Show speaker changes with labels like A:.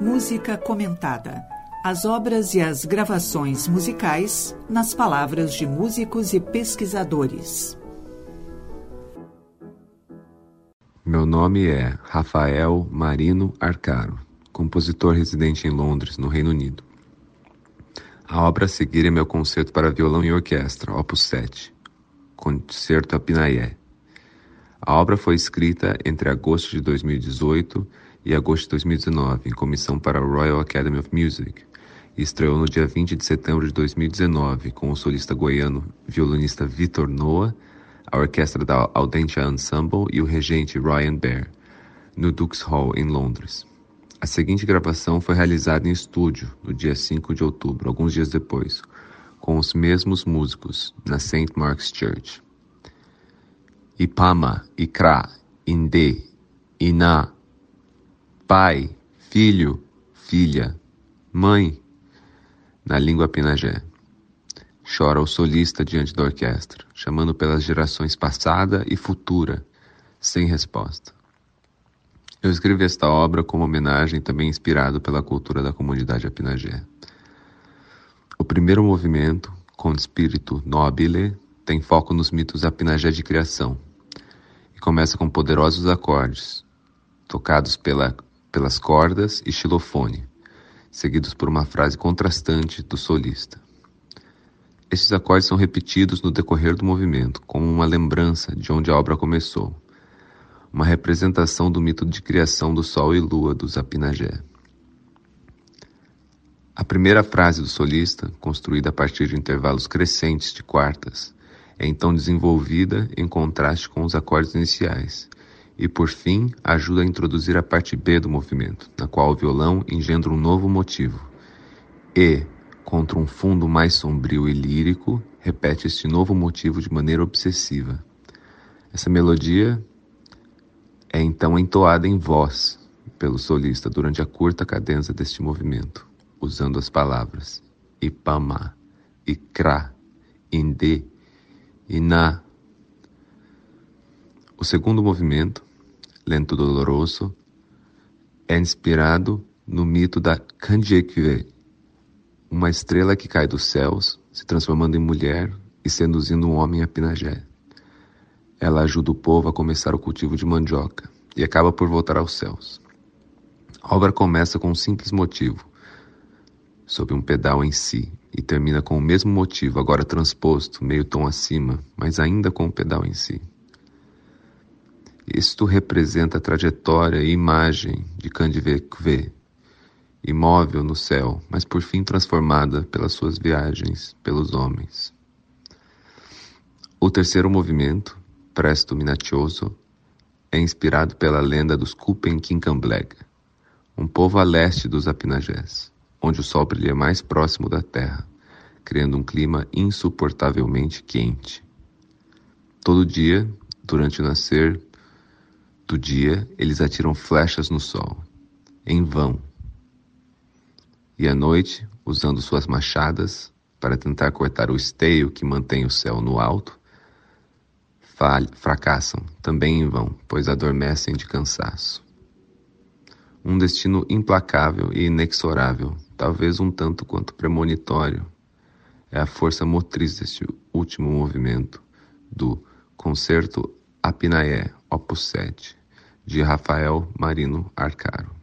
A: Música comentada. As obras e as gravações musicais nas palavras de músicos e pesquisadores.
B: Meu nome é Rafael Marino Arcaro, compositor residente em Londres, no Reino Unido. A obra a seguir é meu concerto para violão e orquestra, opus 7, Concerto a. A obra foi escrita entre agosto de 2018 e agosto de 2019, em comissão para a Royal Academy of Music, e estreou no dia 20 de setembro de 2019 com o solista goiano violinista Vitor Noah, a orquestra da Audentia Ensemble e o regente Ryan Bear, no Duke's Hall, em Londres. A seguinte gravação foi realizada em estúdio no dia 5 de outubro, alguns dias depois, com os mesmos músicos, na St. Mark's Church. Ipama, Ikra, Inde, Iná, pai, filho, filha, mãe, na língua pinagé. Chora o solista diante da orquestra, chamando pelas gerações passada e futura, sem resposta. Eu escrevi esta obra como homenagem também inspirado pela cultura da comunidade apinagé. O primeiro movimento, com espírito nobile, tem foco nos mitos apinagé de criação e começa com poderosos acordes, tocados pela pelas cordas e xilofone, seguidos por uma frase contrastante do solista. Estes acordes são repetidos no decorrer do movimento, como uma lembrança de onde a obra começou, uma representação do mito de criação do Sol e Lua dos Apinagé. A primeira frase do solista, construída a partir de intervalos crescentes de quartas, é então desenvolvida em contraste com os acordes iniciais, e, por fim, ajuda a introduzir a parte B do movimento, na qual o violão engendra um novo motivo. E, contra um fundo mais sombrio e lírico, repete este novo motivo de maneira obsessiva. Essa melodia é então entoada em voz pelo solista durante a curta cadência deste movimento, usando as palavras Ipama, Ikra, Inde, Iná. O segundo movimento lento doloroso, é inspirado no mito da Kanjekwe, uma estrela que cai dos céus, se transformando em mulher e seduzindo um homem a Pinagé. Ela ajuda o povo a começar o cultivo de mandioca e acaba por voltar aos céus. A obra começa com um simples motivo, sob um pedal em si, e termina com o mesmo motivo, agora transposto, meio tom acima, mas ainda com o pedal em si. Isto representa a trajetória e imagem de Kandivekve, imóvel no céu, mas por fim transformada pelas suas viagens pelos homens. O terceiro movimento, Presto Minacioso, é inspirado pela lenda dos Kupen Kinkambleg, um povo a leste dos Apinagés, onde o sol brilha mais próximo da terra, criando um clima insuportavelmente quente. Todo dia, durante o nascer do dia, eles atiram flechas no sol, em vão. E à noite, usando suas machadas para tentar cortar o esteio que mantém o céu no alto, fracassam, também em vão, pois adormecem de cansaço. Um destino implacável e inexorável, talvez um tanto quanto premonitório, é a força motriz deste último movimento do Concerto Apinaé, Opus 7 de Rafael Marino Arcaro.